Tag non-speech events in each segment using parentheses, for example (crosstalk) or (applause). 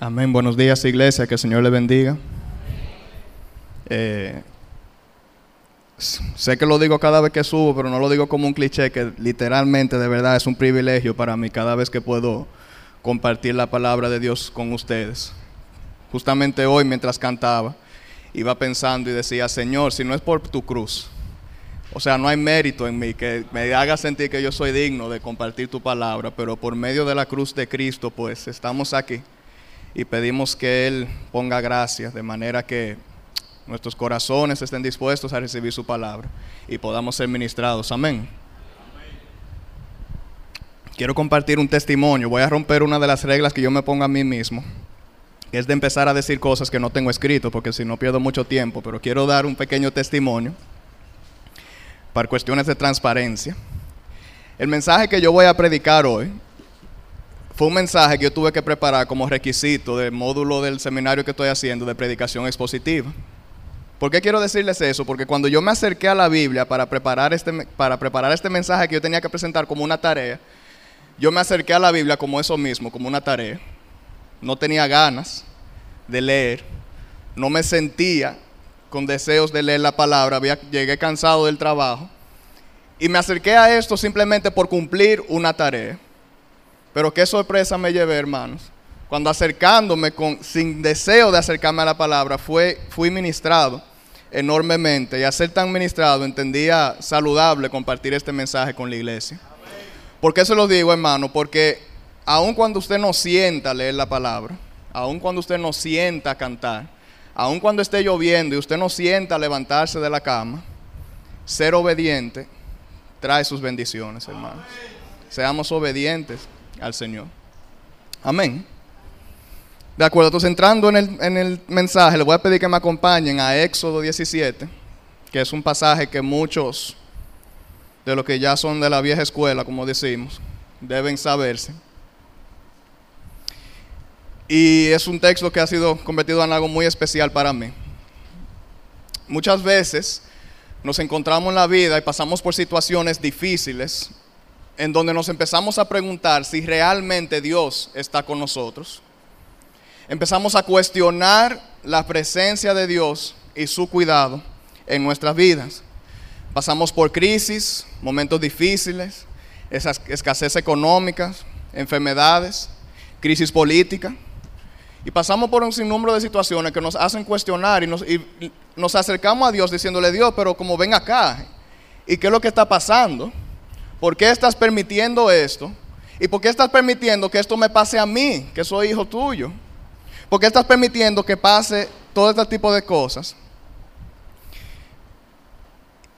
Amén. Buenos días, iglesia. Que el Señor le bendiga. Eh, sé que lo digo cada vez que subo, pero no lo digo como un cliché, que literalmente, de verdad, es un privilegio para mí cada vez que puedo compartir la palabra de Dios con ustedes. Justamente hoy, mientras cantaba, iba pensando y decía, Señor, si no es por tu cruz, o sea, no hay mérito en mí que me haga sentir que yo soy digno de compartir tu palabra, pero por medio de la cruz de Cristo, pues estamos aquí y pedimos que Él ponga gracias de manera que nuestros corazones estén dispuestos a recibir su palabra y podamos ser ministrados. Amén. Quiero compartir un testimonio. Voy a romper una de las reglas que yo me pongo a mí mismo, es de empezar a decir cosas que no tengo escrito, porque si no pierdo mucho tiempo, pero quiero dar un pequeño testimonio para cuestiones de transparencia. El mensaje que yo voy a predicar hoy fue un mensaje que yo tuve que preparar como requisito del módulo del seminario que estoy haciendo de predicación expositiva. ¿Por qué quiero decirles eso? Porque cuando yo me acerqué a la Biblia para preparar este, para preparar este mensaje que yo tenía que presentar como una tarea, yo me acerqué a la Biblia como eso mismo, como una tarea. No tenía ganas de leer, no me sentía con deseos de leer la palabra, había, llegué cansado del trabajo y me acerqué a esto simplemente por cumplir una tarea. Pero qué sorpresa me llevé, hermanos. Cuando acercándome con, sin deseo de acercarme a la palabra, fue, fui ministrado enormemente. Y a ser tan ministrado entendía saludable compartir este mensaje con la iglesia. ¿Por qué se lo digo, hermano? Porque aun cuando usted no sienta leer la palabra, aun cuando usted no sienta cantar, aun cuando esté lloviendo y usted no sienta levantarse de la cama, ser obediente trae sus bendiciones, hermanos. Seamos obedientes al Señor. Amén. De acuerdo, entonces entrando en el, en el mensaje, le voy a pedir que me acompañen a Éxodo 17, que es un pasaje que muchos de los que ya son de la vieja escuela, como decimos, deben saberse. Y es un texto que ha sido convertido en algo muy especial para mí. Muchas veces nos encontramos en la vida y pasamos por situaciones difíciles en donde nos empezamos a preguntar si realmente Dios está con nosotros. Empezamos a cuestionar la presencia de Dios y su cuidado en nuestras vidas. Pasamos por crisis, momentos difíciles, escasez económicas, enfermedades, crisis política. Y pasamos por un sinnúmero de situaciones que nos hacen cuestionar y nos, y nos acercamos a Dios diciéndole, Dios, pero como ven acá, ¿y qué es lo que está pasando? ¿Por qué estás permitiendo esto? ¿Y por qué estás permitiendo que esto me pase a mí, que soy hijo tuyo? ¿Por qué estás permitiendo que pase todo este tipo de cosas?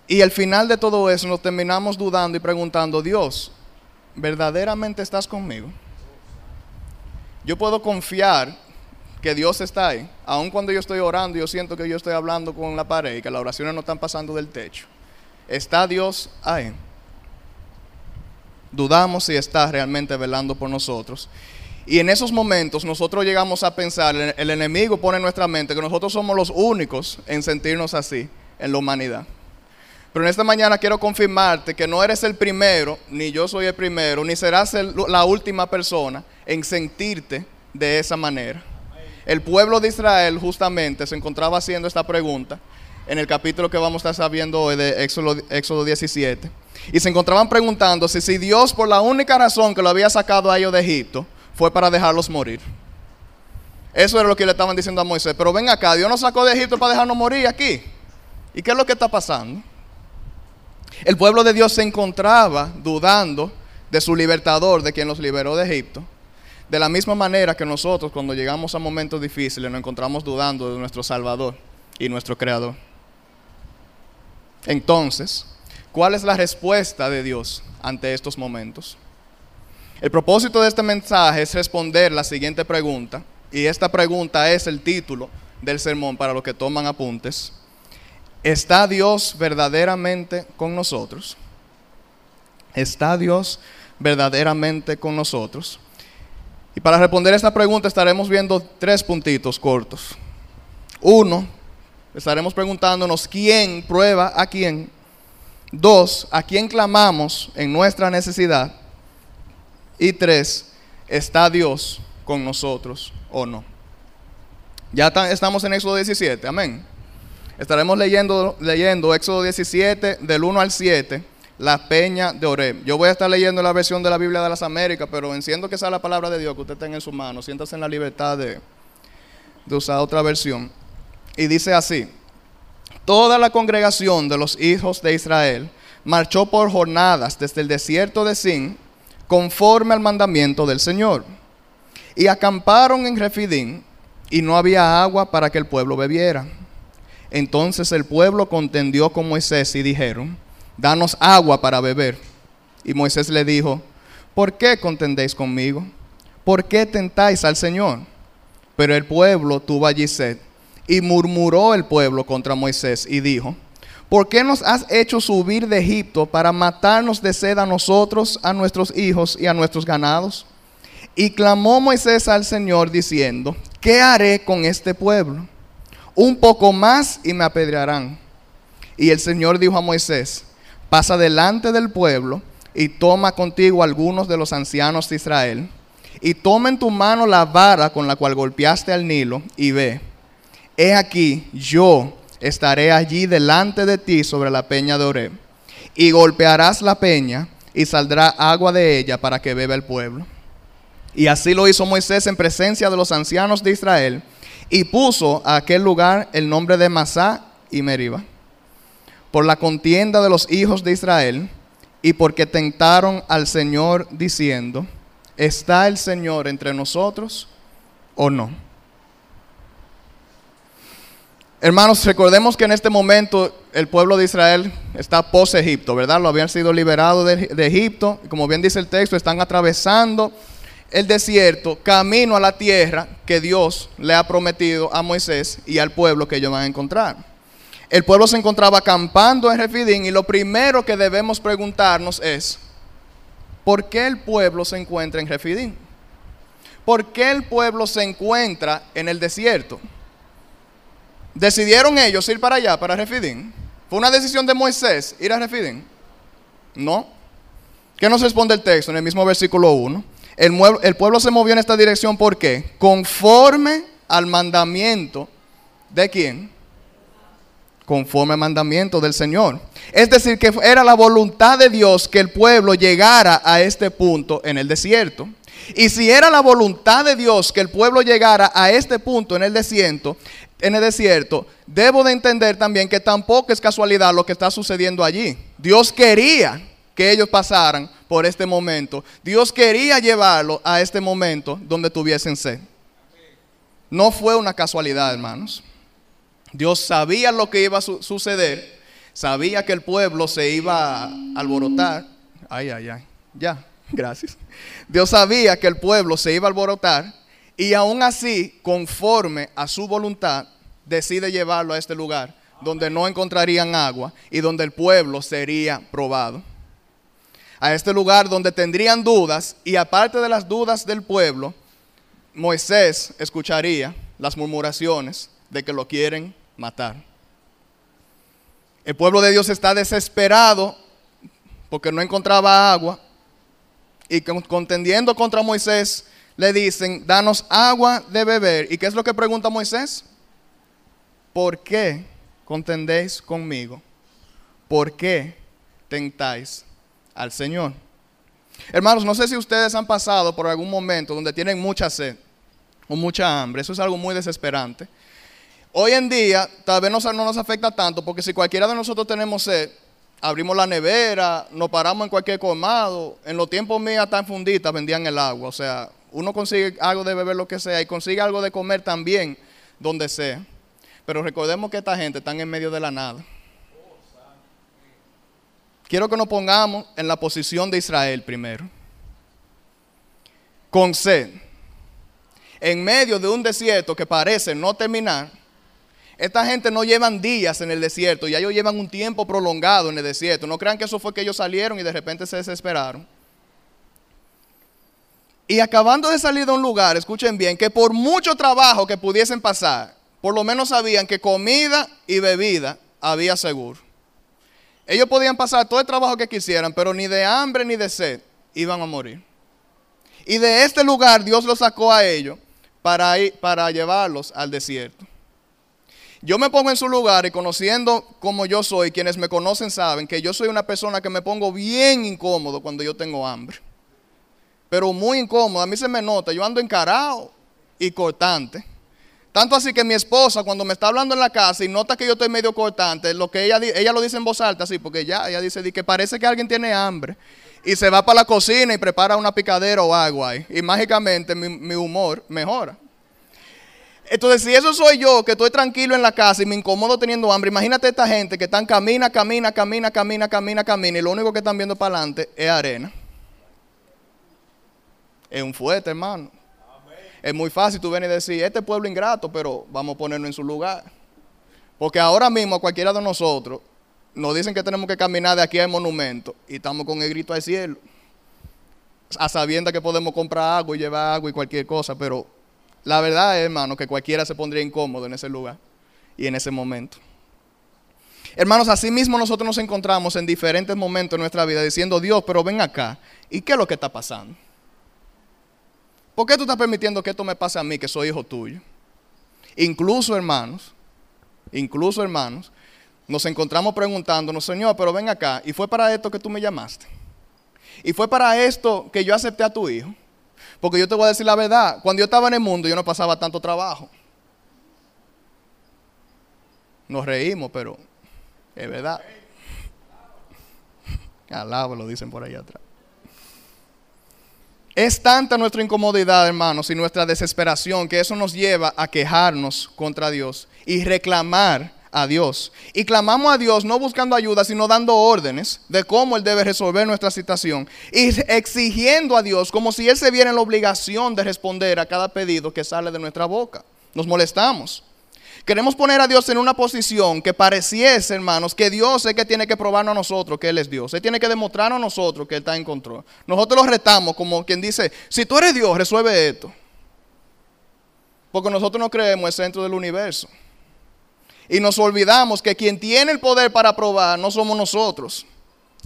Y al final de todo eso nos terminamos dudando y preguntando, Dios, ¿verdaderamente estás conmigo? Yo puedo confiar que Dios está ahí, aun cuando yo estoy orando yo siento que yo estoy hablando con la pared y que las oraciones no están pasando del techo. ¿Está Dios ahí? Dudamos si está realmente velando por nosotros. Y en esos momentos nosotros llegamos a pensar, el enemigo pone en nuestra mente que nosotros somos los únicos en sentirnos así en la humanidad. Pero en esta mañana quiero confirmarte que no eres el primero, ni yo soy el primero, ni serás la última persona en sentirte de esa manera. El pueblo de Israel justamente se encontraba haciendo esta pregunta en el capítulo que vamos a estar sabiendo hoy de Éxodo, Éxodo 17. Y se encontraban preguntándose si Dios por la única razón que lo había sacado a ellos de Egipto fue para dejarlos morir. Eso era lo que le estaban diciendo a Moisés. Pero ven acá, Dios nos sacó de Egipto para dejarnos morir aquí. ¿Y qué es lo que está pasando? El pueblo de Dios se encontraba dudando de su libertador, de quien los liberó de Egipto. De la misma manera que nosotros cuando llegamos a momentos difíciles nos encontramos dudando de nuestro Salvador y nuestro Creador. Entonces, ¿cuál es la respuesta de Dios ante estos momentos? El propósito de este mensaje es responder la siguiente pregunta, y esta pregunta es el título del sermón para los que toman apuntes. ¿Está Dios verdaderamente con nosotros? ¿Está Dios verdaderamente con nosotros? Y para responder esta pregunta estaremos viendo tres puntitos cortos. Uno, estaremos preguntándonos quién prueba a quién. Dos, a quién clamamos en nuestra necesidad. Y tres, ¿está Dios con nosotros o no. Ya estamos en Éxodo 17, amén. Estaremos leyendo, leyendo Éxodo 17 del 1 al 7, la peña de Oreb. Yo voy a estar leyendo la versión de la Biblia de las Américas, pero enciendo que sea la palabra de Dios que usted tenga en su mano. Siéntase en la libertad de, de usar otra versión. Y dice así, toda la congregación de los hijos de Israel marchó por jornadas desde el desierto de Sin, conforme al mandamiento del Señor. Y acamparon en Refidim, y no había agua para que el pueblo bebiera. Entonces el pueblo contendió con Moisés y dijeron, danos agua para beber. Y Moisés le dijo, ¿por qué contendéis conmigo? ¿Por qué tentáis al Señor? Pero el pueblo tuvo allí sed. Y murmuró el pueblo contra Moisés y dijo, ¿por qué nos has hecho subir de Egipto para matarnos de sed a nosotros, a nuestros hijos y a nuestros ganados? Y clamó Moisés al Señor diciendo, ¿qué haré con este pueblo? Un poco más y me apedrearán. Y el Señor dijo a Moisés, pasa delante del pueblo y toma contigo algunos de los ancianos de Israel, y toma en tu mano la vara con la cual golpeaste al Nilo, y ve, he aquí, yo estaré allí delante de ti sobre la peña de Oreb, y golpearás la peña, y saldrá agua de ella para que beba el pueblo. Y así lo hizo Moisés en presencia de los ancianos de Israel, y puso a aquel lugar el nombre de Masá y Meriba, por la contienda de los hijos de Israel, y porque tentaron al Señor diciendo, ¿está el Señor entre nosotros o no? Hermanos, recordemos que en este momento el pueblo de Israel está pos-Egipto, ¿verdad? Lo habían sido liberados de, Egipto. Como bien dice el texto, están atravesando el desierto, camino a la tierra que Dios le ha prometido a Moisés y al pueblo que ellos van a encontrar. El pueblo se encontraba acampando en Refidín y lo primero que debemos preguntarnos es, ¿por qué el pueblo se encuentra en Refidín? ¿Por qué el pueblo se encuentra en el desierto? ¿Decidieron ellos ir para allá, para Refidín? ¿Fue una decisión de Moisés ir a Refidín? No. ¿Qué nos responde el texto en el mismo versículo 1? El, el pueblo se movió en esta dirección ¿por qué? Conforme al mandamiento de quién? Conforme al mandamiento del Señor. Es decir, que era la voluntad de Dios que el pueblo llegara a este punto en el desierto. Y si era la voluntad de Dios que el pueblo llegara a este punto en el desierto, en el desierto, debo de entender también que tampoco es casualidad lo que está sucediendo allí. Dios quería que ellos pasaran por este momento. Dios quería llevarlo a este momento donde tuviesen sed. No fue una casualidad, hermanos. Dios sabía lo que iba a suceder, sabía que el pueblo se iba a alborotar. Ay, ay, ay. Ya, (laughs) gracias. Dios sabía que el pueblo se iba a alborotar y aún así, conforme a su voluntad, decide llevarlo a este lugar donde no encontrarían agua y donde el pueblo sería probado. A este lugar donde tendrían dudas y aparte de las dudas del pueblo, Moisés escucharía las murmuraciones de que lo quieren matar. El pueblo de Dios está desesperado porque no encontraba agua y contendiendo contra Moisés le dicen, danos agua de beber. ¿Y qué es lo que pregunta Moisés? ¿Por qué contendéis conmigo? ¿Por qué tentáis al Señor? Hermanos, no sé si ustedes han pasado por algún momento donde tienen mucha sed o mucha hambre. Eso es algo muy desesperante. Hoy en día tal vez no, no nos afecta tanto porque si cualquiera de nosotros tenemos sed, abrimos la nevera, nos paramos en cualquier colmado. En los tiempos míos en funditas vendían el agua. O sea, uno consigue algo de beber lo que sea y consigue algo de comer también donde sea. Pero recordemos que esta gente está en medio de la nada. Quiero que nos pongamos en la posición de Israel primero. Con sed. En medio de un desierto que parece no terminar. Esta gente no llevan días en el desierto, ya ellos llevan un tiempo prolongado en el desierto. No crean que eso fue que ellos salieron y de repente se desesperaron. Y acabando de salir de un lugar, escuchen bien, que por mucho trabajo que pudiesen pasar, por lo menos sabían que comida y bebida había seguro. Ellos podían pasar todo el trabajo que quisieran, pero ni de hambre ni de sed iban a morir. Y de este lugar Dios los sacó a ellos para, para llevarlos al desierto. Yo me pongo en su lugar y conociendo como yo soy, quienes me conocen saben que yo soy una persona que me pongo bien incómodo cuando yo tengo hambre. Pero muy incómodo, a mí se me nota, yo ando encarado y cortante. Tanto así que mi esposa cuando me está hablando en la casa y nota que yo estoy medio cortante, lo que ella, ella lo dice en voz alta, así, porque ya ella dice que parece que alguien tiene hambre y se va para la cocina y prepara una picadera o algo ahí. Y mágicamente mi, mi humor mejora. Entonces, si eso soy yo, que estoy tranquilo en la casa y me incomodo teniendo hambre, imagínate esta gente que están camina, camina, camina, camina, camina, camina y lo único que están viendo para adelante es arena. Es un fuerte, hermano. Es muy fácil tú venir y decir, este pueblo ingrato, pero vamos a ponerlo en su lugar. Porque ahora mismo a cualquiera de nosotros nos dicen que tenemos que caminar de aquí al monumento y estamos con el grito al cielo. A sabienda que podemos comprar agua y llevar agua y cualquier cosa, pero la verdad es, hermano, que cualquiera se pondría incómodo en ese lugar y en ese momento. Hermanos, así mismo nosotros nos encontramos en diferentes momentos de nuestra vida diciendo, Dios, pero ven acá, ¿y qué es lo que está pasando? ¿Por qué tú estás permitiendo que esto me pase a mí, que soy hijo tuyo? Incluso, hermanos, incluso, hermanos, nos encontramos preguntándonos, Señor, pero ven acá, ¿y fue para esto que tú me llamaste? ¿Y fue para esto que yo acepté a tu hijo? Porque yo te voy a decir la verdad, cuando yo estaba en el mundo yo no pasaba tanto trabajo. Nos reímos, pero es verdad. (laughs) Alaba, lo dicen por ahí atrás. Es tanta nuestra incomodidad, hermanos, y nuestra desesperación que eso nos lleva a quejarnos contra Dios y reclamar a Dios. Y clamamos a Dios no buscando ayuda, sino dando órdenes de cómo Él debe resolver nuestra situación. Y exigiendo a Dios como si Él se viera en la obligación de responder a cada pedido que sale de nuestra boca. Nos molestamos. Queremos poner a Dios en una posición que pareciese, hermanos, que Dios es que tiene que probarnos a nosotros que Él es Dios. Él tiene que demostrarnos a nosotros que Él está en control. Nosotros lo retamos como quien dice, si tú eres Dios, resuelve esto. Porque nosotros no creemos el centro del universo. Y nos olvidamos que quien tiene el poder para probar no somos nosotros,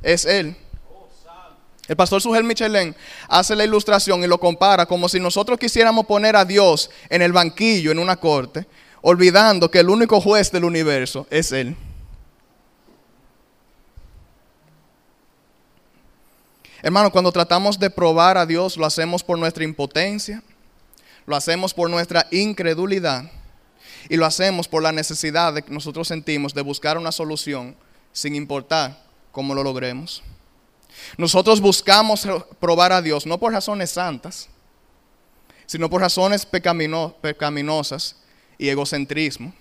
es Él. El pastor Sugel Michelén hace la ilustración y lo compara como si nosotros quisiéramos poner a Dios en el banquillo, en una corte, olvidando que el único juez del universo es Él. Hermano, cuando tratamos de probar a Dios, lo hacemos por nuestra impotencia, lo hacemos por nuestra incredulidad y lo hacemos por la necesidad que nosotros sentimos de buscar una solución sin importar cómo lo logremos. Nosotros buscamos probar a Dios no por razones santas, sino por razones pecaminosas y egocentrismo.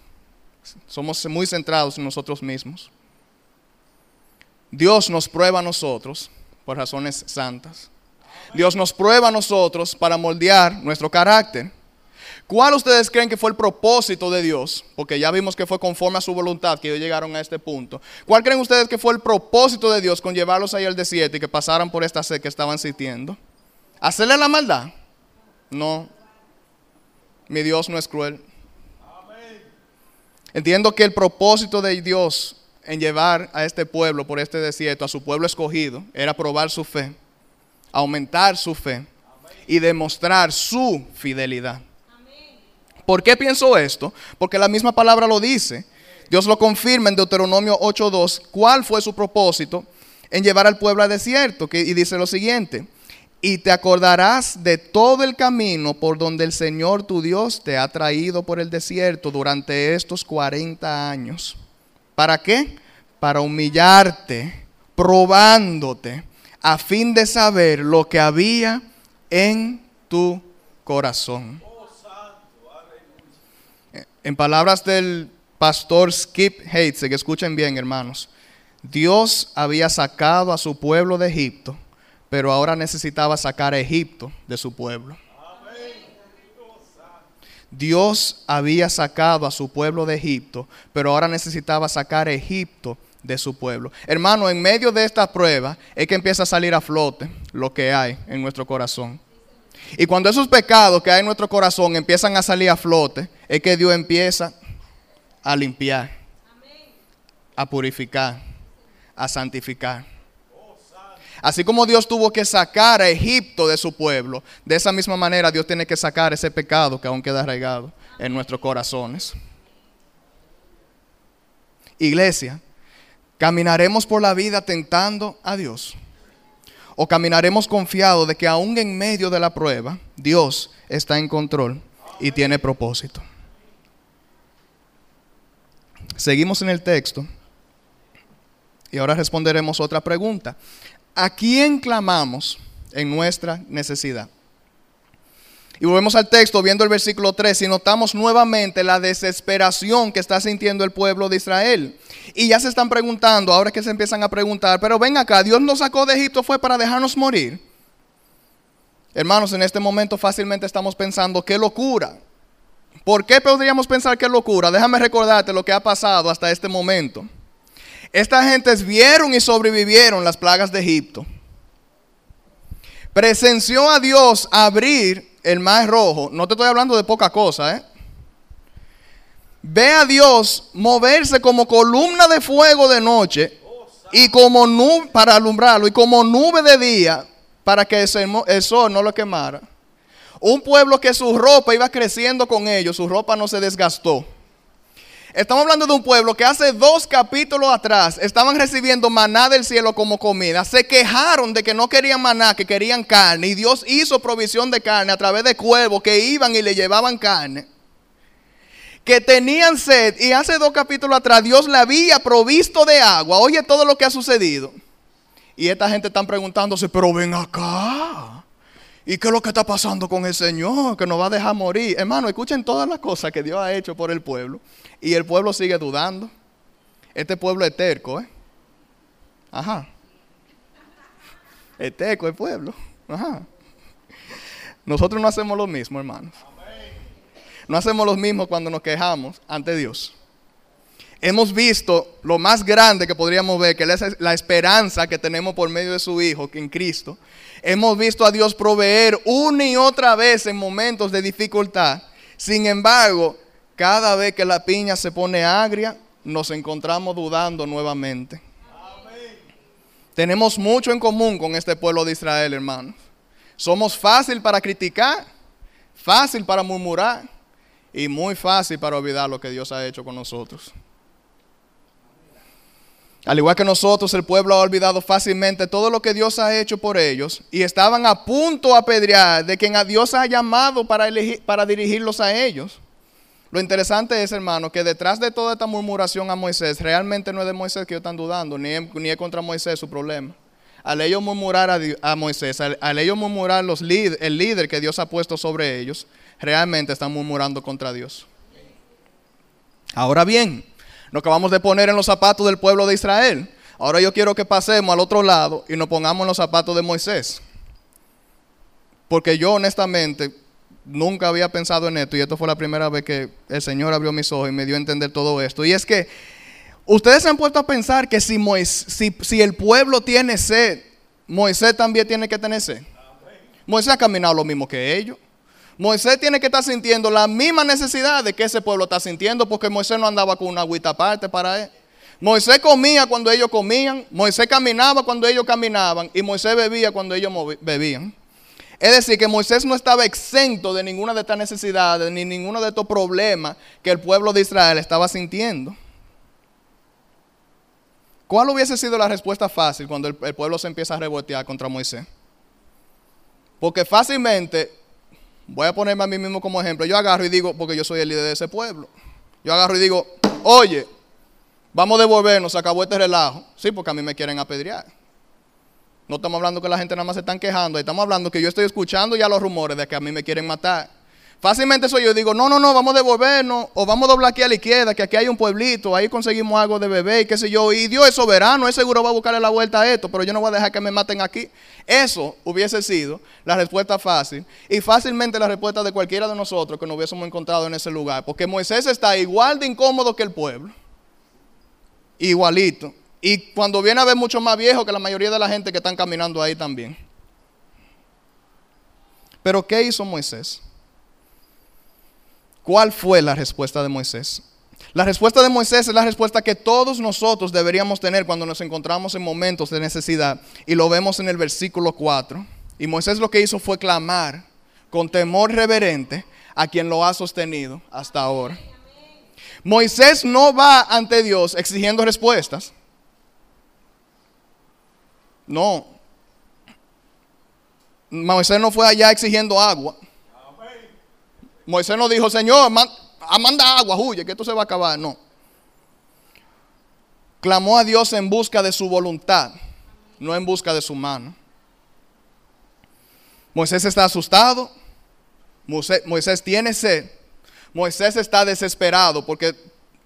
Somos muy centrados en nosotros mismos. Dios nos prueba a nosotros por razones santas. Dios nos prueba a nosotros para moldear nuestro carácter. ¿Cuál ustedes creen que fue el propósito de Dios? Porque ya vimos que fue conforme a su voluntad que ellos llegaron a este punto. ¿Cuál creen ustedes que fue el propósito de Dios con llevarlos ahí al desierto y que pasaran por esta sed que estaban sintiendo? ¿Hacerle la maldad? No. Mi Dios no es cruel. Entiendo que el propósito de Dios en llevar a este pueblo por este desierto, a su pueblo escogido, era probar su fe, aumentar su fe y demostrar su fidelidad. ¿Por qué pienso esto? Porque la misma palabra lo dice. Dios lo confirma en Deuteronomio 8.2. ¿Cuál fue su propósito en llevar al pueblo al desierto? y dice lo siguiente. Y te acordarás de todo el camino por donde el Señor tu Dios te ha traído por el desierto durante estos 40 años. ¿Para qué? Para humillarte, probándote, a fin de saber lo que había en tu corazón. En palabras del pastor Skip que escuchen bien hermanos, Dios había sacado a su pueblo de Egipto, pero ahora necesitaba sacar a Egipto de su pueblo. Dios había sacado a su pueblo de Egipto, pero ahora necesitaba sacar a Egipto de su pueblo. Hermano, en medio de esta prueba es que empieza a salir a flote lo que hay en nuestro corazón. Y cuando esos pecados que hay en nuestro corazón empiezan a salir a flote, es que Dios empieza a limpiar, a purificar, a santificar. Así como Dios tuvo que sacar a Egipto de su pueblo, de esa misma manera Dios tiene que sacar ese pecado que aún queda arraigado en nuestros corazones. Iglesia, ¿caminaremos por la vida tentando a Dios? ¿O caminaremos confiados de que aún en medio de la prueba, Dios está en control y tiene propósito? Seguimos en el texto y ahora responderemos otra pregunta. ¿A quién clamamos en nuestra necesidad? Y volvemos al texto viendo el versículo 3 y notamos nuevamente la desesperación que está sintiendo el pueblo de Israel. Y ya se están preguntando, ahora que se empiezan a preguntar, pero ven acá, Dios nos sacó de Egipto fue para dejarnos morir. Hermanos, en este momento fácilmente estamos pensando, qué locura. ¿Por qué podríamos pensar qué locura? Déjame recordarte lo que ha pasado hasta este momento. Estas gentes vieron y sobrevivieron las plagas de Egipto. Presenció a Dios abrir el mar rojo. No te estoy hablando de poca cosa, ¿eh? Ve a Dios moverse como columna de fuego de noche y como nube para alumbrarlo y como nube de día para que el sol no lo quemara. Un pueblo que su ropa iba creciendo con ellos, su ropa no se desgastó. Estamos hablando de un pueblo que hace dos capítulos atrás estaban recibiendo maná del cielo como comida. Se quejaron de que no querían maná, que querían carne. Y Dios hizo provisión de carne a través de cuervos que iban y le llevaban carne. Que tenían sed. Y hace dos capítulos atrás Dios le había provisto de agua. Oye todo lo que ha sucedido. Y esta gente están preguntándose, pero ven acá. ¿Y qué es lo que está pasando con el Señor? Que nos va a dejar morir. Hermano, escuchen todas las cosas que Dios ha hecho por el pueblo. Y el pueblo sigue dudando. Este pueblo es terco, ¿eh? Ajá. Es terco el pueblo. Ajá. Nosotros no hacemos lo mismo, hermanos. No hacemos lo mismo cuando nos quejamos ante Dios. Hemos visto lo más grande que podríamos ver, que es la esperanza que tenemos por medio de su Hijo, que en Cristo. Hemos visto a Dios proveer una y otra vez en momentos de dificultad. Sin embargo, cada vez que la piña se pone agria, nos encontramos dudando nuevamente. Tenemos mucho en común con este pueblo de Israel, hermanos. Somos fácil para criticar, fácil para murmurar y muy fácil para olvidar lo que Dios ha hecho con nosotros. Al igual que nosotros, el pueblo ha olvidado fácilmente todo lo que Dios ha hecho por ellos y estaban a punto de apedrear de quien a Dios ha llamado para, elegir, para dirigirlos a ellos. Lo interesante es, hermano, que detrás de toda esta murmuración a Moisés, realmente no es de Moisés que ellos están dudando, ni es, ni es contra Moisés su problema. Al ellos murmurar a, Moisés, al, ellos murmurar los el líder que Dios ha puesto sobre ellos, realmente están murmurando contra Dios. Ahora bien, nos acabamos de poner en los zapatos del pueblo de Israel. Ahora yo quiero que pasemos al otro lado y nos pongamos en los zapatos de Moisés. Porque yo honestamente nunca había pensado en esto y esto fue la primera vez que el Señor abrió mis ojos y me dio a entender todo esto. Y es que ustedes se han puesto a pensar que si, si, el pueblo tiene sed, Moisés también tiene que tener sed. Moisés ha caminado lo mismo que ellos. Moisés tiene que estar sintiendo la misma necesidad de que ese pueblo está sintiendo porque Moisés no andaba con una agüita aparte para él. Moisés comía cuando ellos comían, Moisés caminaba cuando ellos caminaban y Moisés bebía cuando ellos bebían. Es decir, que Moisés no estaba exento de ninguna de estas necesidades ni ninguno de estos problemas que el pueblo de Israel estaba sintiendo. ¿Cuál hubiese sido la respuesta fácil cuando el, pueblo se empieza a revoltear contra Moisés? Porque fácilmente, voy a ponerme a mí mismo como ejemplo, yo agarro y digo, porque yo soy el líder de ese pueblo, yo agarro y digo, oye, vamos a devolvernos, se acabó este relajo. Sí, porque a mí me quieren apedrear. No estamos hablando que la gente nada más se están quejando, estamos hablando que yo estoy escuchando ya los rumores de que a mí me quieren matar. Fácilmente soy yo digo, no, no, no, vamos a devolvernos o vamos a doblar aquí a la izquierda, que aquí hay un pueblito, ahí conseguimos algo de bebé y qué sé yo. Y Dios es soberano, es seguro va a buscarle la vuelta a esto, pero yo no voy a dejar que me maten aquí. Eso hubiese sido la respuesta fácil y fácilmente la respuesta de cualquiera de nosotros que nos hubiésemos encontrado en ese lugar, porque Moisés está igual de incómodo que el pueblo, igualito. Y cuando viene a ver mucho más viejo que la mayoría de la gente que están caminando ahí también. Pero ¿qué hizo Moisés? ¿Cuál fue la respuesta de Moisés? La respuesta de Moisés es la respuesta que todos nosotros deberíamos tener cuando nos encontramos en momentos de necesidad. Y lo vemos en el versículo 4. Y Moisés lo que hizo fue clamar con temor reverente a quien lo ha sostenido hasta ahora. Moisés no va ante Dios exigiendo respuestas. No. Moisés no fue allá exigiendo agua. Moisés no dijo, Señor, manda agua, huye, que esto se va a acabar. No. Clamó a Dios en busca de su voluntad, no en busca de su mano. Moisés está asustado. Moisés, tiene sed. Moisés está desesperado porque,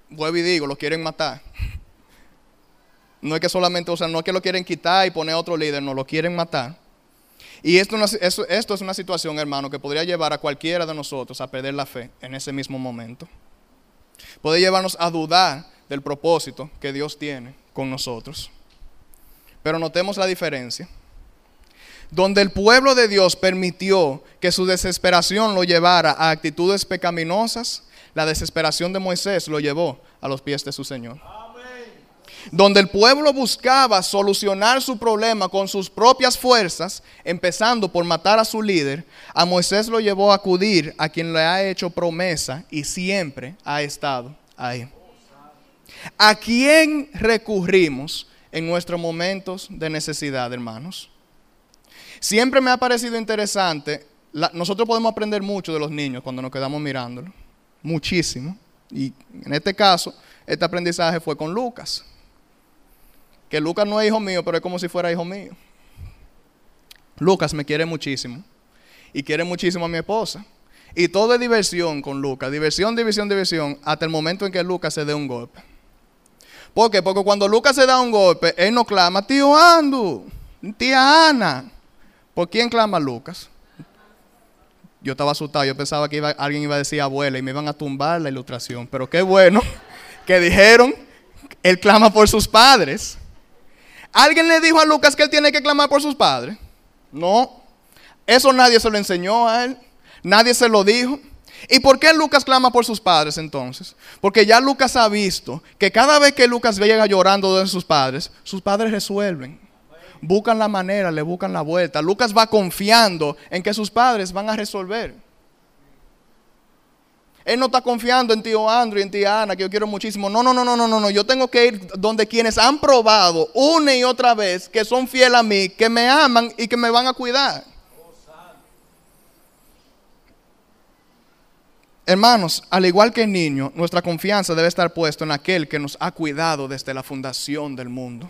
vuelvo y digo, lo quieren matar. No es que solamente, o sea, no es que lo quieren quitar y poner otro líder, no, lo quieren matar. Y esto, esto es una situación, hermano, que podría llevar a cualquiera de nosotros a perder la fe en ese mismo momento. Puede llevarnos a dudar del propósito que Dios tiene con nosotros. Pero notemos la diferencia. Donde el pueblo de Dios permitió que su desesperación lo llevara a actitudes pecaminosas, la desesperación de Moisés lo llevó a los pies de su Señor donde el pueblo buscaba solucionar su problema con sus propias fuerzas, empezando por matar a su líder, a Moisés lo llevó a acudir a quien le ha hecho promesa y siempre ha estado ahí. ¿A quién recurrimos en nuestros momentos de necesidad, hermanos? Siempre me ha parecido interesante, nosotros podemos aprender mucho de los niños cuando nos quedamos mirándolo, muchísimo. Y en este caso, este aprendizaje fue con Lucas que Lucas no es hijo mío, pero es como si fuera hijo mío. Lucas me quiere muchísimo y quiere muchísimo a mi esposa. Y todo es diversión con Lucas, diversión, diversión, diversión, hasta el momento en que Lucas se dé un golpe. ¿Por qué? Porque cuando Lucas se da un golpe, él no clama, tío Andu, tía Ana. ¿Por quién clama Lucas? Yo estaba asustado, yo pensaba que alguien iba a decir abuela y me iban a tumbar la ilustración. Pero qué bueno (laughs) que dijeron, él clama por sus padres. ¿Alguien le dijo a Lucas que él tiene que clamar por sus padres? No. Eso nadie se lo enseñó a él. Nadie se lo dijo. ¿Y por qué Lucas clama por sus padres entonces? Porque ya Lucas ha visto que cada vez que Lucas llega llorando de sus padres, sus padres resuelven. Buscan la manera, le buscan la vuelta. Lucas va confiando en que sus padres van a resolver. Él no está confiando en tío Andrew y en tía Ana, que yo quiero muchísimo. No, no, no, no, no, no, no. Yo tengo que ir donde quienes han probado una y otra vez que son fieles a mí, que me aman y que me van a cuidar. Hermanos, al igual que el niño, nuestra confianza debe estar puesta en aquel que nos ha cuidado desde la fundación del mundo.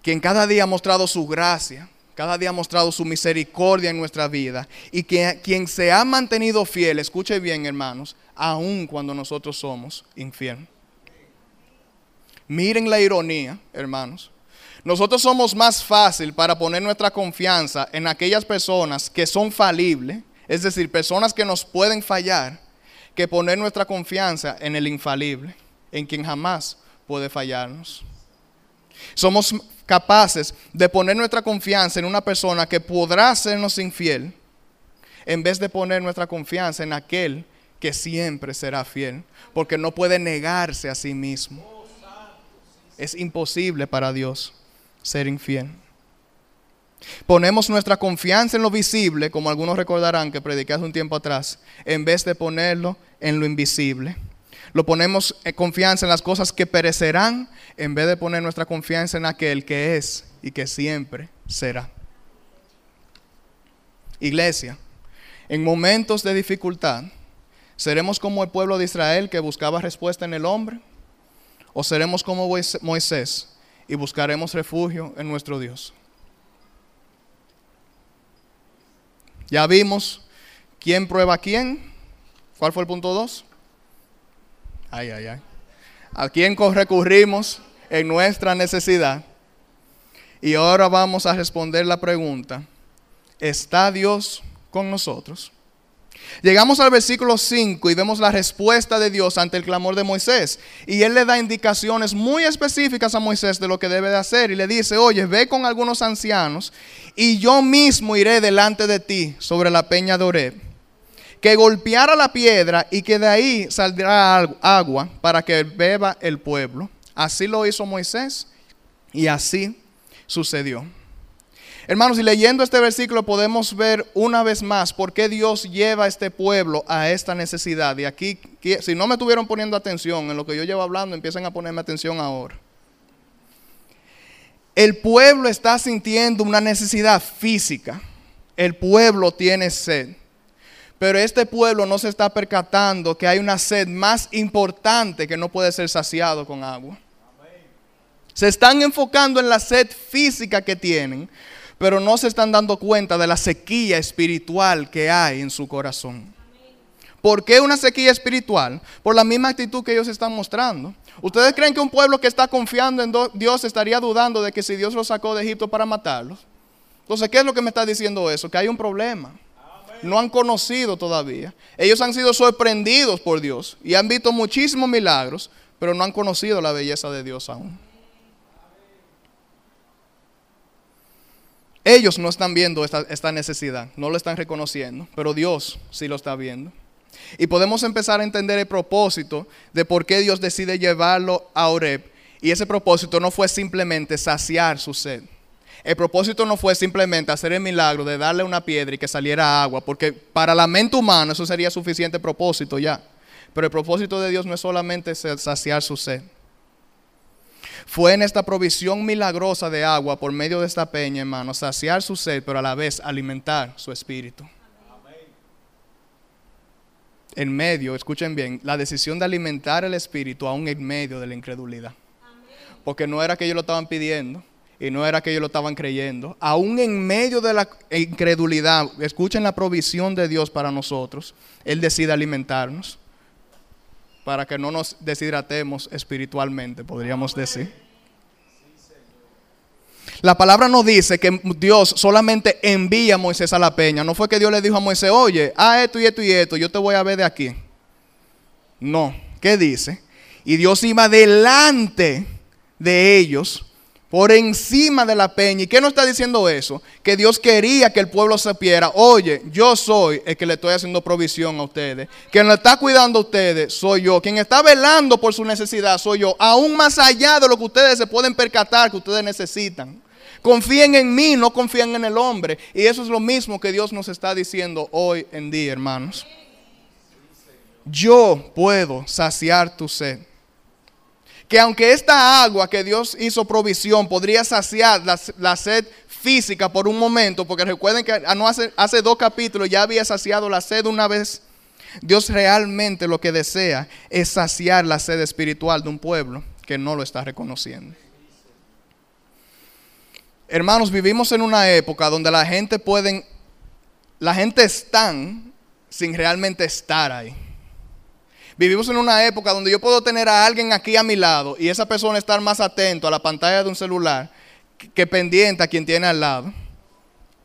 Quien cada día ha mostrado su gracia, cada día ha mostrado su misericordia en nuestra vida y que, quien se ha mantenido fiel, escuche bien hermanos, aun cuando nosotros somos infieles. Miren la ironía, hermanos. Nosotros somos más fácil para poner nuestra confianza en aquellas personas que son falibles, es decir, personas que nos pueden fallar, que poner nuestra confianza en el infalible, en quien jamás puede fallarnos. Somos capaces de poner nuestra confianza en una persona que podrá sernos infiel, en vez de poner nuestra confianza en aquel que siempre será fiel, porque no puede negarse a sí mismo. Es imposible para Dios ser infiel. Ponemos nuestra confianza en lo visible, como algunos recordarán que prediqué hace un tiempo atrás, en vez de ponerlo en lo invisible. Lo ponemos en confianza en las cosas que perecerán en vez de poner nuestra confianza en aquel que es y que siempre será. Iglesia, en momentos de dificultad, ¿seremos como el pueblo de Israel que buscaba respuesta en el hombre? ¿O seremos como Moisés y buscaremos refugio en nuestro Dios? Ya vimos quién prueba a quién. ¿Cuál fue el punto 2? Ay, ay, ay. ¿A quién recurrimos en nuestra necesidad? Y ahora vamos a responder la pregunta, ¿está Dios con nosotros? Llegamos al versículo 5 y vemos la respuesta de Dios ante el clamor de Moisés. Y él le da indicaciones muy específicas a Moisés de lo que debe de hacer. Y le dice, oye, ve con algunos ancianos y yo mismo iré delante de ti sobre la peña de Oreb que golpeara la piedra y que de ahí saldrá agua para que beba el pueblo. Así lo hizo Moisés y así sucedió. Hermanos, y leyendo este versículo podemos ver una vez más por qué Dios lleva a este pueblo a esta necesidad. Y aquí, si no me estuvieron poniendo atención en lo que yo llevo hablando, empiecen a ponerme atención ahora. El pueblo está sintiendo una necesidad física. El pueblo tiene sed. Pero este pueblo no se está percatando que hay una sed más importante que no puede ser saciado con agua. Se están enfocando en la sed física que tienen, pero no se están dando cuenta de la sequía espiritual que hay en su corazón. ¿Por qué una sequía espiritual? Por la misma actitud que ellos están mostrando. ¿Ustedes creen que un pueblo que está confiando en Dios estaría dudando de que si Dios los sacó de Egipto para matarlos? Entonces, ¿qué es lo que me está diciendo eso? Que hay un problema. No han conocido todavía. Ellos han sido sorprendidos por Dios y han visto muchísimos milagros, pero no han conocido la belleza de Dios aún. Ellos no están viendo esta, necesidad, no lo están reconociendo, pero Dios sí lo está viendo. Y podemos empezar a entender el propósito de por qué Dios decide llevarlo a Oreb. Y ese propósito no fue simplemente saciar su sed. El propósito no fue simplemente hacer el milagro de darle una piedra y que saliera agua, porque para la mente humana eso sería suficiente propósito ya. Pero el propósito de Dios no es solamente saciar su sed. Fue en esta provisión milagrosa de agua por medio de esta peña, hermano, saciar su sed, pero a la vez alimentar su espíritu. En medio, escuchen bien, la decisión de alimentar el espíritu aún en medio de la incredulidad. Porque no era que ellos lo estaban pidiendo y no era que ellos lo estaban creyendo. Aún en medio de la incredulidad, escuchen la provisión de Dios para nosotros. Él decide alimentarnos para que no nos deshidratemos espiritualmente, podríamos decir. La palabra no dice que Dios solamente envía a Moisés a la peña. No fue que Dios le dijo a Moisés, oye, haz esto y esto y esto, yo te voy a ver de aquí. No, ¿qué dice? Y Dios iba delante de ellos por encima de la peña. ¿Y qué nos está diciendo eso? Que Dios quería que el pueblo supiera, oye, yo soy el que le estoy haciendo provisión a ustedes. Quien lo está cuidando a ustedes soy yo. Quien está velando por su necesidad soy yo. Aún más allá de lo que ustedes se pueden percatar que ustedes necesitan. Confíen en mí, no confíen en el hombre. Y eso es lo mismo que Dios nos está diciendo hoy en día, hermanos. Yo puedo saciar tu sed que aunque esta agua que Dios hizo provisión podría saciar la, sed física por un momento, porque recuerden que hace, hace dos capítulos ya había saciado la sed una vez, Dios realmente lo que desea es saciar la sed espiritual de un pueblo que no lo está reconociendo. Hermanos, vivimos en una época donde la gente pueden, la gente están sin realmente estar ahí. Vivimos en una época donde yo puedo tener a alguien aquí a mi lado y esa persona estar más atento a la pantalla de un celular que pendiente a quien tiene al lado.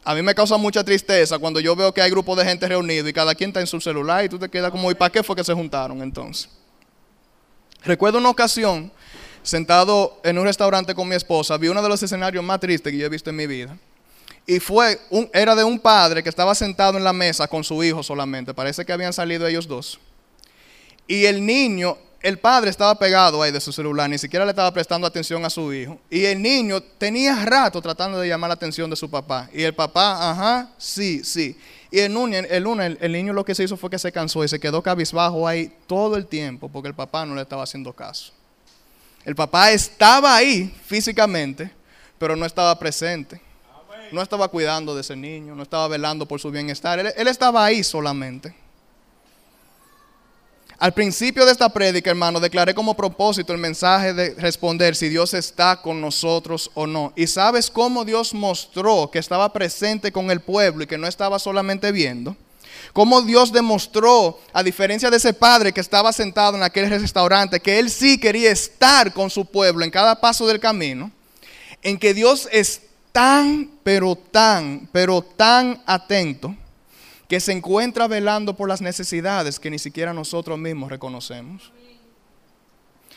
A mí me causa mucha tristeza cuando yo veo que hay grupos de gente reunido y cada quien está en su celular y tú te quedas como, ¿y para qué fue que se juntaron entonces? Recuerdo una ocasión, sentado en un restaurante con mi esposa, vi uno de los escenarios más tristes que yo he visto en mi vida. Y fue, un, era de un padre que estaba sentado en la mesa con su hijo solamente. Parece que habían salido ellos dos. Y el niño, el padre estaba pegado ahí de su celular, ni siquiera le estaba prestando atención a su hijo. Y el niño tenía rato tratando de llamar la atención de su papá. Y el papá, ajá, sí, sí. Y el, el, el niño lo que se hizo fue que se cansó y se quedó cabizbajo ahí todo el tiempo porque el papá no le estaba haciendo caso. El papá estaba ahí físicamente, pero no estaba presente. No estaba cuidando de ese niño, no estaba velando por su bienestar. él estaba ahí solamente. Al principio de esta prédica, hermano, declaré como propósito el mensaje de responder si Dios está con nosotros o no. Y sabes cómo Dios mostró que estaba presente con el pueblo y que no estaba solamente viendo. Cómo Dios demostró, a diferencia de ese padre que estaba sentado en aquel restaurante, que él sí quería estar con su pueblo en cada paso del camino, en que Dios es tan, pero tan, pero tan atento que se encuentra velando por las necesidades que ni siquiera nosotros mismos reconocemos.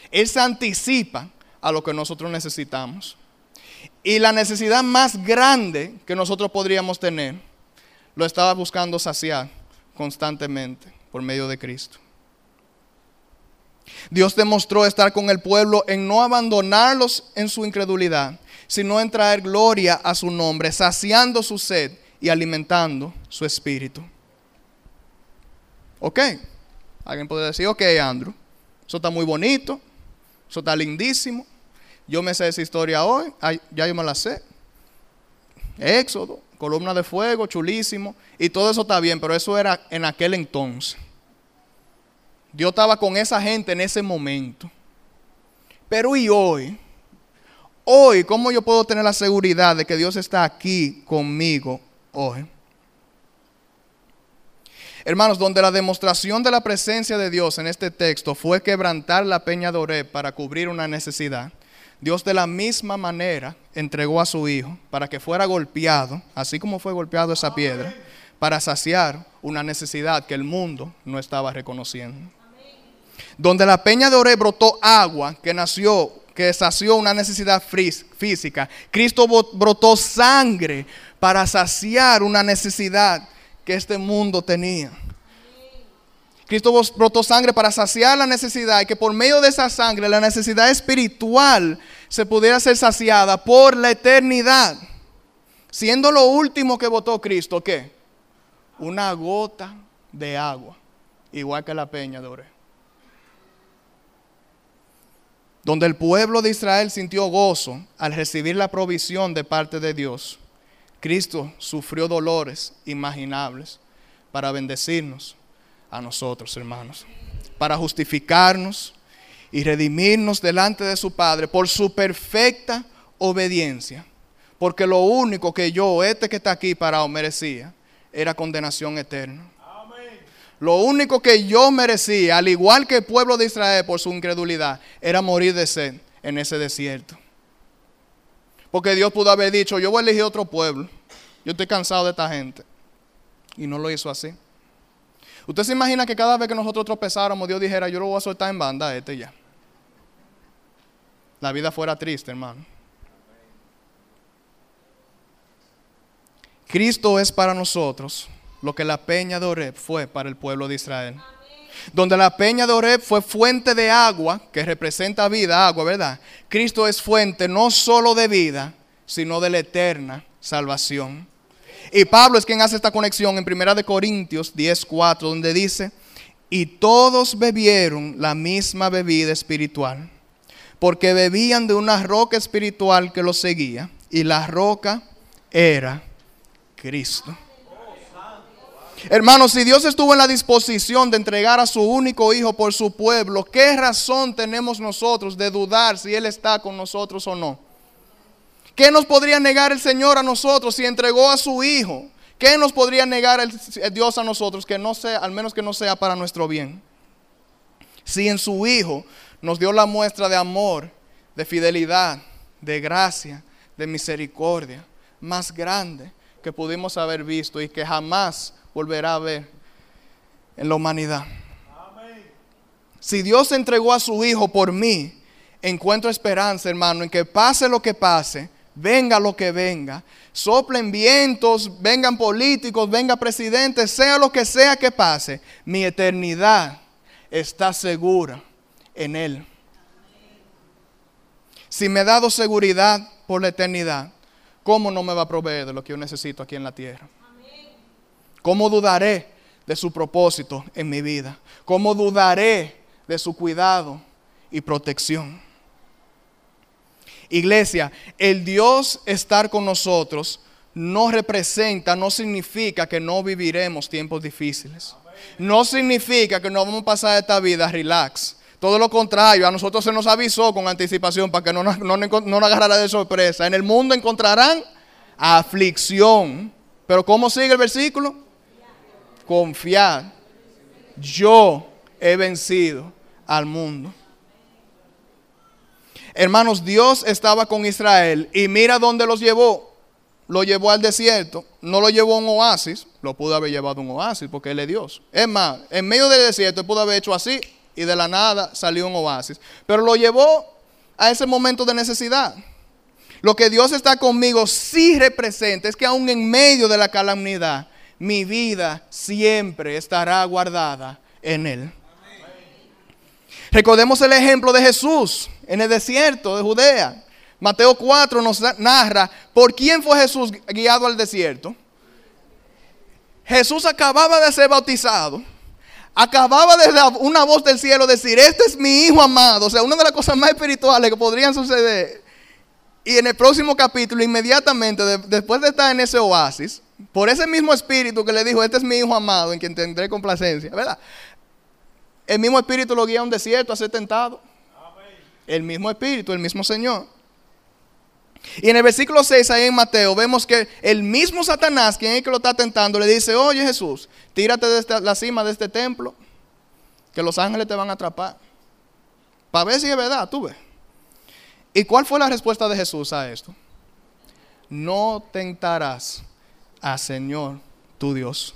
Él se anticipa a lo que nosotros necesitamos. Y la necesidad más grande que nosotros podríamos tener, lo estaba buscando saciar constantemente por medio de Cristo. Dios demostró estar con el pueblo en no abandonarlos en su incredulidad, sino en traer gloria a su nombre, saciando su sed y alimentando su espíritu. Ok, alguien puede decir, ok, Andrew, eso está muy bonito, eso está lindísimo, yo me sé esa historia hoy, ya yo me la sé. Éxodo, columna de fuego, chulísimo, y todo eso está bien, pero eso era en aquel entonces. Dios estaba con esa gente en ese momento. Pero ¿y hoy? Hoy, ¿cómo yo puedo tener la seguridad de que Dios está aquí conmigo hoy? Hermanos, donde la demostración de la presencia de Dios en este texto fue quebrantar la peña de Oreb para cubrir una necesidad, Dios de la misma manera entregó a su Hijo para que fuera golpeado, así como fue golpeado esa piedra, para saciar una necesidad que el mundo no estaba reconociendo. Donde la peña de Ore brotó agua que nació, que sació una necesidad física, Cristo brotó sangre para saciar una necesidad que este mundo tenía. Cristo brotó sangre para saciar la necesidad y que por medio de esa sangre la necesidad espiritual se pudiera ser saciada por la eternidad. Siendo lo último que votó Cristo, ¿qué? Una gota de agua, igual que la peña de Ore. Donde el pueblo de Israel sintió gozo al recibir la provisión de parte de Dios, Cristo sufrió dolores imaginables para bendecirnos a nosotros, hermanos, para justificarnos y redimirnos delante de su Padre por su perfecta obediencia. Porque lo único que yo, este que está aquí parado, merecía era condenación eterna. Lo único que yo merecía, al igual que el pueblo de Israel por su incredulidad, era morir de sed en ese desierto. Porque Dios pudo haber dicho, yo voy a elegir otro pueblo. Yo estoy cansado de esta gente. Y no lo hizo así. Usted se imagina que cada vez que nosotros tropezáramos, Dios dijera, yo lo voy a soltar en banda este ya. La vida fuera triste, hermano. Cristo es para nosotros lo que la peña de Oreb fue para el pueblo de Israel. Donde la peña de Oreb fue fuente de agua, que representa vida, agua, ¿verdad? Cristo es fuente no solo de vida, sino de la eterna salvación. Y Pablo es quien hace esta conexión en 1 Corintios 10:4, donde dice, y todos bebieron la misma bebida espiritual, porque bebían de una roca espiritual que los seguía, y la roca era Cristo. Hermanos, si Dios estuvo en la disposición de entregar a su único hijo por su pueblo, ¿qué razón tenemos nosotros de dudar si Él está con nosotros o no? ¿Qué nos podría negar el Señor a nosotros si entregó a su Hijo? ¿Qué nos podría negar Dios a nosotros que no sea, al menos que no sea para nuestro bien? Si en su Hijo nos dio la muestra de amor, de fidelidad, de gracia, de misericordia, más grande que pudimos haber visto y que jamás volverá a ver en la humanidad. Si Dios entregó a su Hijo por mí, encuentro esperanza, hermano, en que pase lo que pase, venga lo que venga, soplen vientos, vengan políticos, venga presidentes, sea lo que sea que pase, mi eternidad está segura en Él. Si me ha dado seguridad por la eternidad, ¿cómo no me va a proveer de lo que yo necesito aquí en la tierra? ¿Cómo dudaré de su propósito en mi vida? ¿Cómo dudaré de su cuidado y protección? Iglesia, el Dios estar con nosotros no representa, no significa que no viviremos tiempos difíciles. No significa que no vamos a pasar esta vida relax. Todo lo contrario, a nosotros se nos avisó con anticipación para que no nos, no, no agarrara de sorpresa. En el mundo encontrarán aflicción. Pero ¿cómo sigue el versículo? Confiar. Yo he vencido al mundo. Hermanos, Dios estaba con Israel y mira dónde los llevó. Lo llevó al desierto, no lo llevó a un oasis, lo pudo haber llevado a un oasis porque Él es Dios. Es más, en medio del desierto pudo haber hecho así y de la nada salió un oasis. Pero lo llevó a ese momento de necesidad. Lo que Dios está conmigo sí representa es que aún en medio de la calamidad, mi vida siempre estará guardada en Él. Recordemos el ejemplo de Jesús en el desierto de Judea. Mateo 4 nos narra por quién fue Jesús guiado al desierto. Jesús acababa de ser bautizado. Acababa de una voz del cielo decir, este es mi hijo amado. O sea, una de las cosas más espirituales que podrían suceder. Y en el próximo capítulo, inmediatamente, después de estar en ese oasis, por ese mismo espíritu que le dijo, este es mi hijo amado, en quien tendré complacencia, ¿verdad? El mismo espíritu lo guía a un desierto a ser tentado. El mismo espíritu, el mismo Señor. Y en el versículo 6 ahí en Mateo vemos que el mismo Satanás, quien es el que lo está tentando, le dice, oye Jesús, tírate de la cima de este templo, que los ángeles te van a atrapar. Para ver si es verdad, tú ves. ¿Y cuál fue la respuesta de Jesús a esto? No tentarás a Señor tu Dios.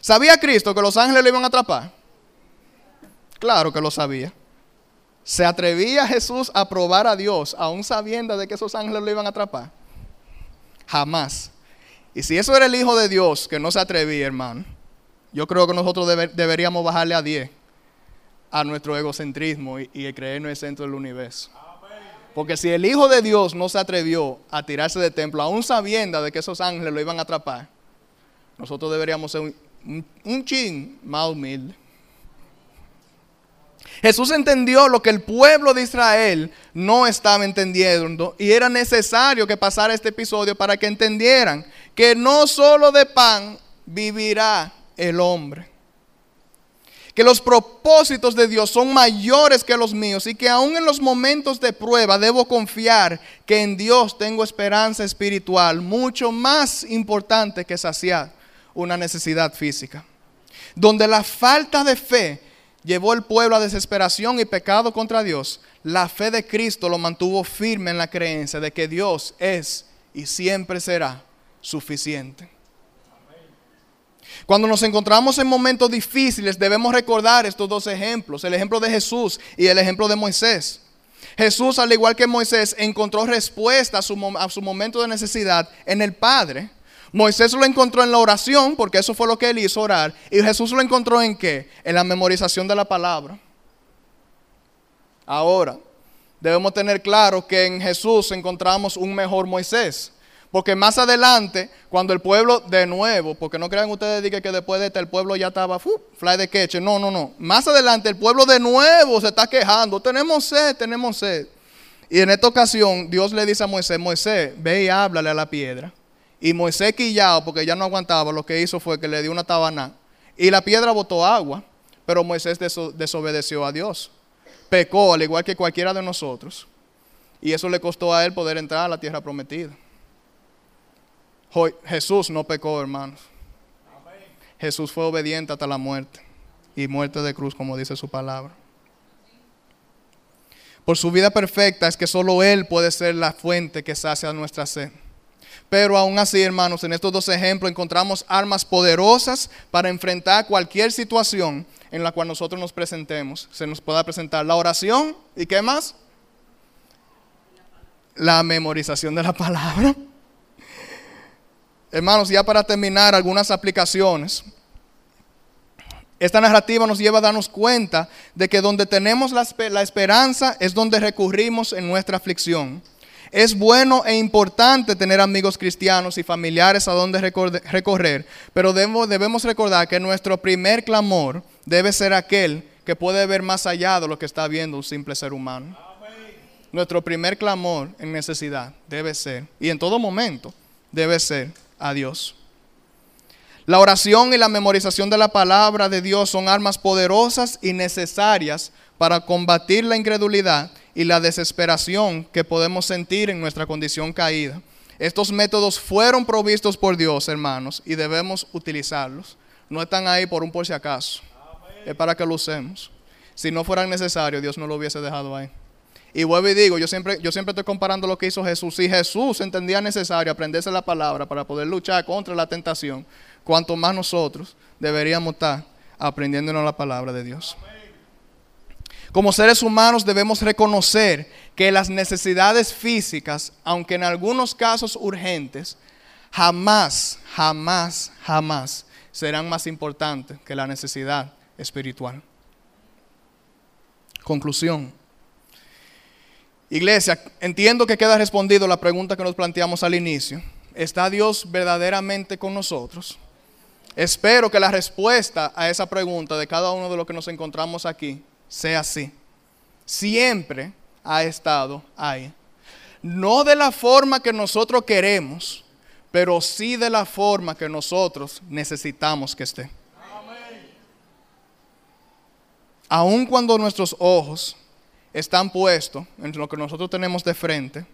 ¿Sabía Cristo que los ángeles lo iban a atrapar? Claro que lo sabía. ¿Se atrevía Jesús a probar a Dios aún sabiendo de que esos ángeles lo iban a atrapar? Jamás. Y si eso era el Hijo de Dios que no se atrevía, hermano, yo creo que nosotros deberíamos bajarle a 10 a nuestro egocentrismo y, y creer en el centro del universo. Porque si el Hijo de Dios no se atrevió a tirarse del templo, aún sabiendo de que esos ángeles lo iban a atrapar, nosotros deberíamos ser un, un chin más humilde. Jesús entendió lo que el pueblo de Israel no estaba entendiendo y era necesario que pasara este episodio para que entendieran que no solo de pan vivirá el hombre. Que los propósitos de Dios son mayores que los míos y que aún en los momentos de prueba debo confiar que en Dios tengo esperanza espiritual mucho más importante que saciar una necesidad física. Donde la falta de fe llevó el pueblo a desesperación y pecado contra Dios, la fe de Cristo lo mantuvo firme en la creencia de que Dios es y siempre será suficiente. Cuando nos encontramos en momentos difíciles debemos recordar estos dos ejemplos, el ejemplo de Jesús y el ejemplo de Moisés. Jesús, al igual que Moisés, encontró respuesta a su, a su momento de necesidad en el Padre Moisés lo encontró en la oración, porque eso fue lo que él hizo orar. Y Jesús lo encontró en qué? En la memorización de la palabra. Ahora, debemos tener claro que en Jesús encontramos un mejor Moisés. Porque más adelante, cuando el pueblo de nuevo, porque no crean ustedes que después de este el pueblo ya estaba fly de queche, no, no, no. Más adelante el pueblo de nuevo se está quejando, tenemos sed, tenemos sed. Y en esta ocasión Dios le dice a Moisés, Moisés, ve y háblale a la piedra. Y Moisés quillado, porque ya no aguantaba, lo que hizo fue que le dio una tabana. Y la piedra botó agua, pero Moisés desobedeció a Dios. Pecó, al igual que cualquiera de nosotros. Y eso le costó a él poder entrar a la tierra prometida. Jesús no pecó, hermanos. Jesús fue obediente hasta la muerte. Y muerte de cruz, como dice su palabra. Por su vida perfecta es que solo Él puede ser la fuente que sacia nuestra sed. Pero aún así, hermanos, en estos dos ejemplos encontramos armas poderosas para enfrentar cualquier situación en la cual nosotros nos presentemos. Se nos pueda presentar la oración y qué más? La memorización de la palabra. Hermanos, ya para terminar, algunas aplicaciones. Esta narrativa nos lleva a darnos cuenta de que donde tenemos la, esperanza es donde recurrimos en nuestra aflicción. Es bueno e importante tener amigos cristianos y familiares a donde recorrer, pero debemos recordar que nuestro primer clamor debe ser aquel que puede ver más allá de lo que está viendo un simple ser humano. Nuestro primer clamor en necesidad debe ser, y en todo momento, debe ser a Dios. La oración y la memorización de la palabra de Dios son armas poderosas y necesarias para combatir la incredulidad y la desesperación que podemos sentir en nuestra condición caída. Estos métodos fueron provistos por Dios, hermanos, y debemos utilizarlos. No están ahí por un por si acaso. Es para que lo usemos. Si no fueran necesarios, Dios no lo hubiese dejado ahí. Y vuelvo y digo, yo siempre, yo siempre estoy comparando lo que hizo Jesús. Si Jesús entendía necesario aprenderse la palabra para poder luchar contra la tentación, cuanto más nosotros deberíamos estar aprendiéndonos la palabra de Dios. Como seres humanos debemos reconocer que las necesidades físicas, aunque en algunos casos urgentes, jamás, jamás, jamás serán más importantes que la necesidad espiritual. Conclusión. Iglesia, entiendo que queda respondido la pregunta que nos planteamos al inicio. ¿Está Dios verdaderamente con nosotros? Espero que la respuesta a esa pregunta de cada uno de los que nos encontramos aquí sea así. Siempre ha estado ahí. No de la forma que nosotros queremos, pero sí de la forma que nosotros necesitamos que esté. Aun cuando nuestros ojos están puestos en lo que nosotros tenemos de frente,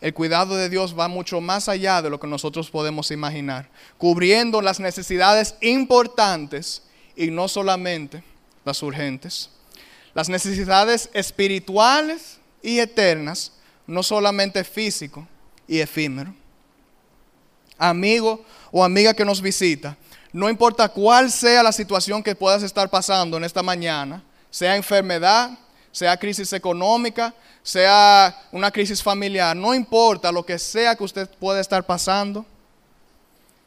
el cuidado de Dios va mucho más allá de lo que nosotros podemos imaginar, cubriendo las necesidades importantes y no solamente las urgentes. Las necesidades espirituales y eternas, no solamente físico y efímero. Amigo o amiga que nos visita, no importa cuál sea la situación que puedas estar pasando en esta mañana, sea enfermedad, sea crisis económica, sea una crisis familiar, no importa lo que sea que usted pueda estar pasando,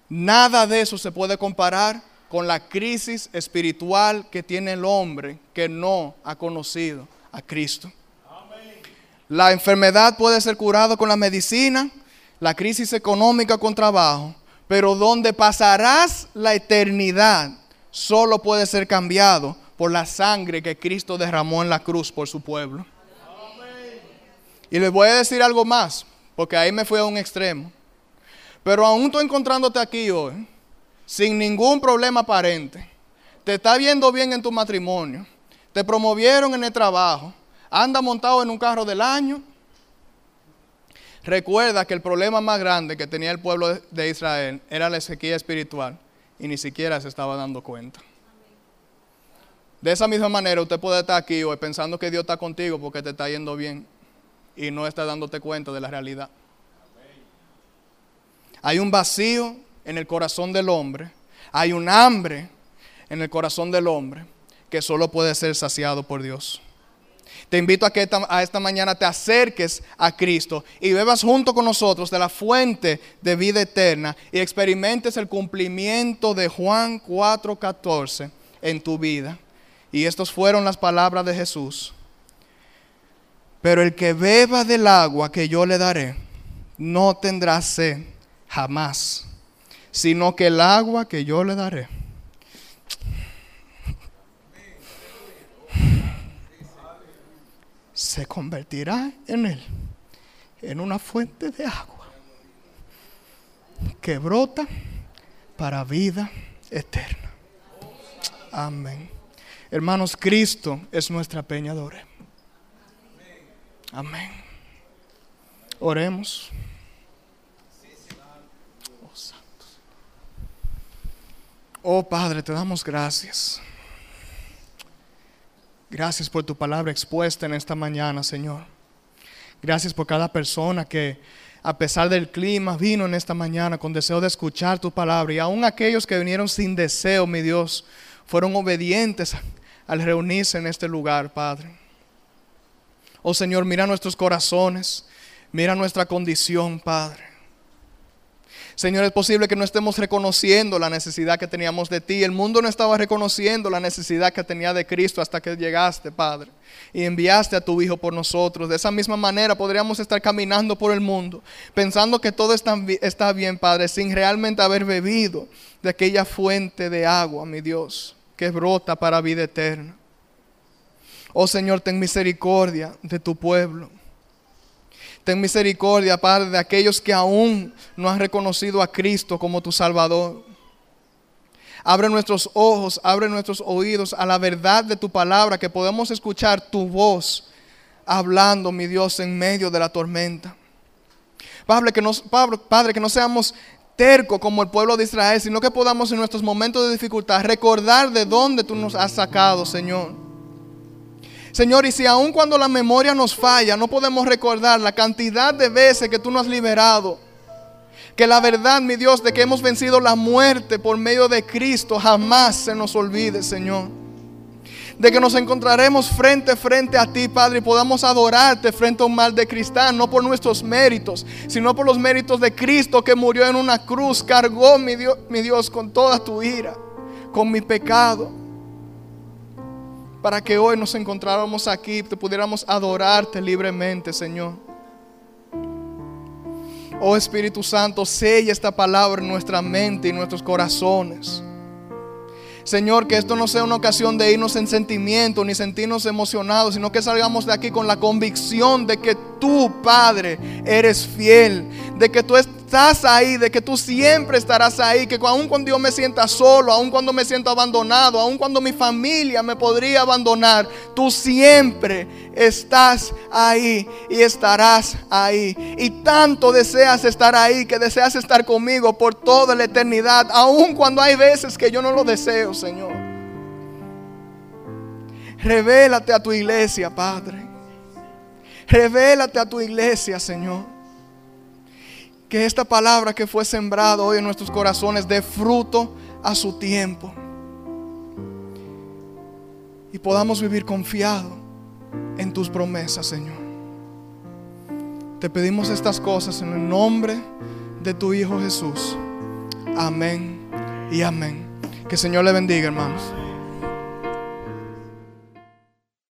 nada de eso se puede comparar con la crisis espiritual que tiene el hombre que no ha conocido a Cristo. La enfermedad puede ser curada con la medicina, la crisis económica con trabajo, pero donde pasarás la eternidad solo puede ser cambiado por la sangre que Cristo derramó en la cruz por su pueblo. Y les voy a decir algo más, porque ahí me fui a un extremo. Pero aún estoy encontrándote aquí hoy, sin ningún problema aparente. Te está viendo bien en tu matrimonio. Te promovieron en el trabajo. Anda montado en un carro del año. Recuerda que el problema más grande que tenía el pueblo de Israel era la sequía espiritual y ni siquiera se estaba dando cuenta. De esa misma manera usted puede estar aquí hoy pensando que Dios está contigo porque te está yendo bien y no está dándote cuenta de la realidad. Hay un vacío en el corazón del hombre, hay un hambre en el corazón del hombre que solo puede ser saciado por Dios. Te invito a que esta, a esta mañana te acerques a Cristo y bebas junto con nosotros de la fuente de vida eterna y experimentes el cumplimiento de Juan 4:14 en tu vida. Y estas fueron las palabras de Jesús. Pero el que beba del agua que yo le daré, no tendrá sed jamás, sino que el agua que yo le daré. se convertirá en él, en una fuente de agua que brota para vida eterna. Amén. Hermanos, Cristo es nuestra peñadora. Amén. Oremos. Oh, oh Padre, te damos gracias. Gracias por tu palabra expuesta en esta mañana, Señor. Gracias por cada persona que, a pesar del clima, vino en esta mañana con deseo de escuchar tu palabra. Y aún aquellos que vinieron sin deseo, mi Dios, fueron obedientes al reunirse en este lugar, Padre. Oh Señor, mira nuestros corazones, mira nuestra condición, Padre. Señor, es posible que no estemos reconociendo la necesidad que teníamos de ti. El mundo no estaba reconociendo la necesidad que tenía de Cristo hasta que llegaste, Padre, y enviaste a tu Hijo por nosotros. De esa misma manera podríamos estar caminando por el mundo, pensando que todo está, está bien, Padre, sin realmente haber bebido de aquella fuente de agua, mi Dios que brota para vida eterna. Oh Señor, ten misericordia de tu pueblo. Ten misericordia, Padre, de aquellos que aún no han reconocido a Cristo como tu Salvador. Abre nuestros ojos, abre nuestros oídos a la verdad de tu palabra, que podemos escuchar tu voz hablando, mi Dios, en medio de la tormenta. Padre, que, Padre, que no seamos terco como el pueblo de Israel, sino que podamos en nuestros momentos de dificultad recordar de dónde tú nos has sacado, Señor. Señor, y si aun cuando la memoria nos falla, no podemos recordar la cantidad de veces que tú nos has liberado, que la verdad, mi Dios, de que hemos vencido la muerte por medio de Cristo, jamás se nos olvide, Señor de que nos encontraremos frente a frente a ti, Padre, y podamos adorarte frente a un mal de cristal, no por nuestros méritos, sino por los méritos de Cristo que murió en una cruz, cargó mi Dios, mi Dios con toda tu ira. con mi pecado, para que hoy nos encontráramos aquí, te pudiéramos adorarte libremente, Señor. Oh Espíritu Santo, sella esta palabra en nuestra mente y nuestros corazones. Señor, que esto no sea una ocasión de irnos en sentimiento ni sentirnos emocionados, sino que salgamos de aquí con la convicción de que tú, Padre, eres fiel, de que tú estás ahí, de que tú siempre estarás ahí, que aun cuando yo me sienta solo, aun cuando me siento abandonado, aun cuando mi familia me podría abandonar, tú siempre estás ahí y estarás ahí. Y tanto deseas estar ahí, que deseas estar conmigo por toda la eternidad, aun cuando hay veces que yo no lo deseo, Señor. Revélate a tu iglesia, Padre. Revélate a tu iglesia, Señor que esta palabra que fue sembrada hoy en nuestros corazones dé fruto a su tiempo. Y podamos vivir confiado en tus promesas, Señor. Te pedimos estas cosas en el nombre de tu Hijo Jesús. Amén y amén. Que el Señor le bendiga, hermanos.